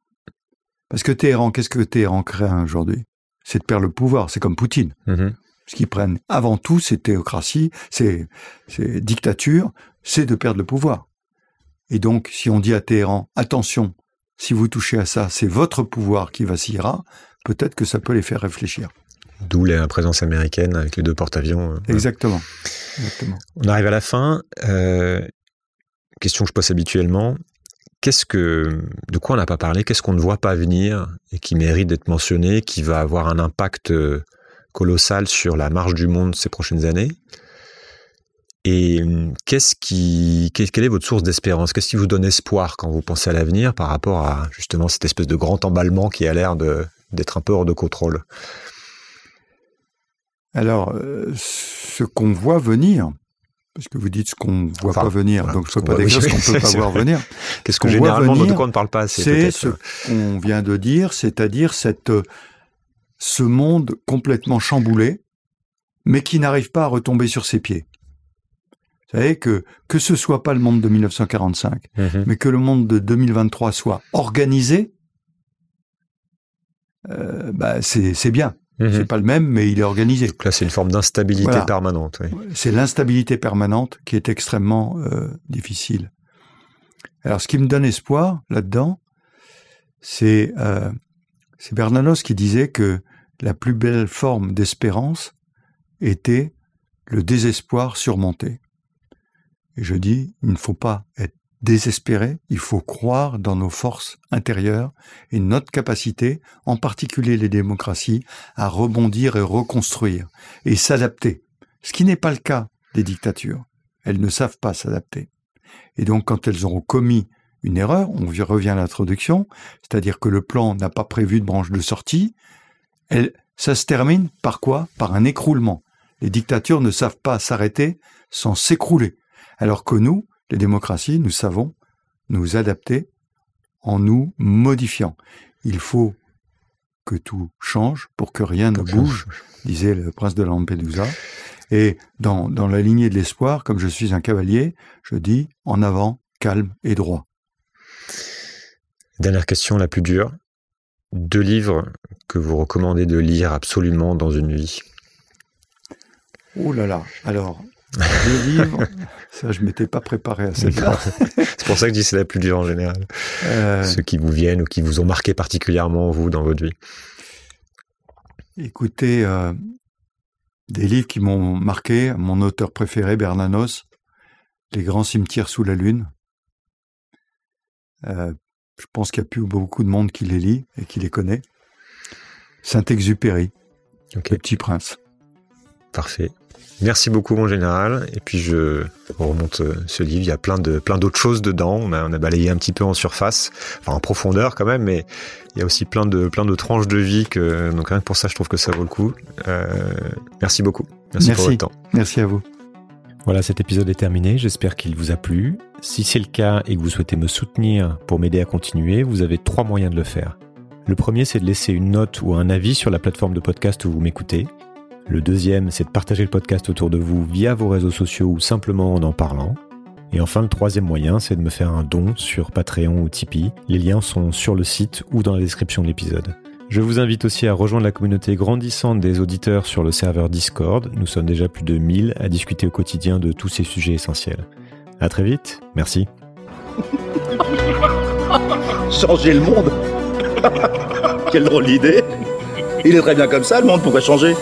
parce que Téhéran, qu'est-ce que Téhéran craint aujourd'hui? C'est de perdre le pouvoir. C'est comme Poutine. Mm-hmm. Ce qu'ils prennent avant tout, c'est théocratie, c'est dictature, c'est de perdre le pouvoir. Et donc, si on dit à Téhéran, attention, si vous touchez à ça, c'est votre pouvoir qui vacillera, peut-être que ça peut les faire réfléchir. D'où la présence américaine avec les deux porte-avions. Euh, Exactement. On arrive à la fin. Euh, question que je pose habituellement. Qu'est-ce que, de quoi on n'a pas parlé? Qu'est-ce qu'on ne voit pas venir et qui mérite d'être mentionné, qui va avoir un impact euh, colossal sur la marche du monde ces prochaines années? Et hum, qu'est-ce qui, quelle est votre source d'espérance? Qu'est-ce qui vous donne espoir quand vous pensez à l'avenir par rapport à justement cette espèce de grand emballement qui a l'air d'être un peu hors de contrôle? Alors, euh, ce qu'on voit venir, parce que vous dites ce qu'on ne voit pas venir, donc je ne peux pas décrire (laughs) ce qu'on ne peut pas voir venir. Qu'est-ce que généralement, venir, de quoi on ne parle pas assez C'est ce qu'on vient de dire, c'est-à-dire cette ce monde complètement chamboulé, mais qui n'arrive pas à retomber sur ses pieds. Vous savez que que ce soit pas le monde de 1945, mhm. mais que le monde de 2023 soit organisé, euh, bah c'est bien. Mhm. C'est pas le même, mais il est organisé. Donc là, c'est une forme d'instabilité permanente. C'est l'instabilité permanente qui est extrêmement euh, difficile. Alors, ce qui me donne espoir là-dedans, c'est euh, c'est Bernanos qui disait que la plus belle forme d'espérance était le désespoir surmonté. Je dis, il ne faut pas être désespéré, il faut croire dans nos forces intérieures et notre capacité, en particulier les démocraties, à rebondir et reconstruire et s'adapter. Ce qui n'est pas le cas des dictatures. Elles ne savent pas s'adapter. Et donc quand elles auront commis une erreur, on revient à l'introduction, c'est-à-dire que le plan n'a pas prévu de branche de sortie, ça se termine par quoi? Par un écroulement. Les dictatures ne savent pas s'arrêter sans s'écrouler, alors que nous, les démocraties, nous savons nous adapter en nous modifiant. Il faut que tout change, pour que rien ne bouge, disait le prince de Lampedusa. Et dans, dans la lignée de l'espoir, comme je suis un cavalier, je dis en avant, calme et droit. Dernière question, la plus dure. Deux livres que vous recommandez de lire absolument dans une vie Oh là là, alors, deux (laughs) livres, ça je m'étais pas préparé à cette (laughs) C'est pour ça que je dis c'est la plus dure en général. Euh, Ceux qui vous viennent ou qui vous ont marqué particulièrement, vous, dans votre vie. Écoutez, euh, des livres qui m'ont marqué, mon auteur préféré, Bernanos, Les grands cimetières sous la lune. Euh, je pense qu'il n'y a plus beaucoup de monde qui les lit et qui les connaît. Saint-Exupéry, Le Petit Prince. Parfait. Merci beaucoup, mon général. Et puis, je remonte euh, ce livre. Il y a plein de plein d'autres choses dedans. On a, on a, balayé un petit peu en surface, enfin en profondeur quand même, mais il y a aussi plein de plein de tranches de vie. Que, donc rien que pour ça, je trouve que ça vaut le coup. Euh, merci beaucoup. Merci, merci pour votre temps. Merci à vous. Voilà, cet épisode est terminé. J'espère qu'il vous a plu. Si c'est le cas et que vous souhaitez me soutenir pour m'aider à continuer, vous avez trois moyens de le faire. Le premier, c'est de laisser une note ou un avis sur la plateforme de podcast où vous m'écoutez. Le deuxième, c'est de partager le podcast autour de vous via vos réseaux sociaux ou simplement en en parlant. Et enfin, le troisième moyen, c'est de me faire un don sur Patreon ou Tipeee. Les liens sont sur le site ou dans la description de l'épisode. Je vous invite aussi à rejoindre la communauté grandissante des auditeurs sur le serveur Discord. Nous sommes déjà plus de 1000 à discuter au quotidien de tous ces sujets essentiels. À très vite. Merci. (laughs) Changer le monde (laughs) Quelle drôle d'idée Il est très bien comme ça, le monde, pourquoi changer?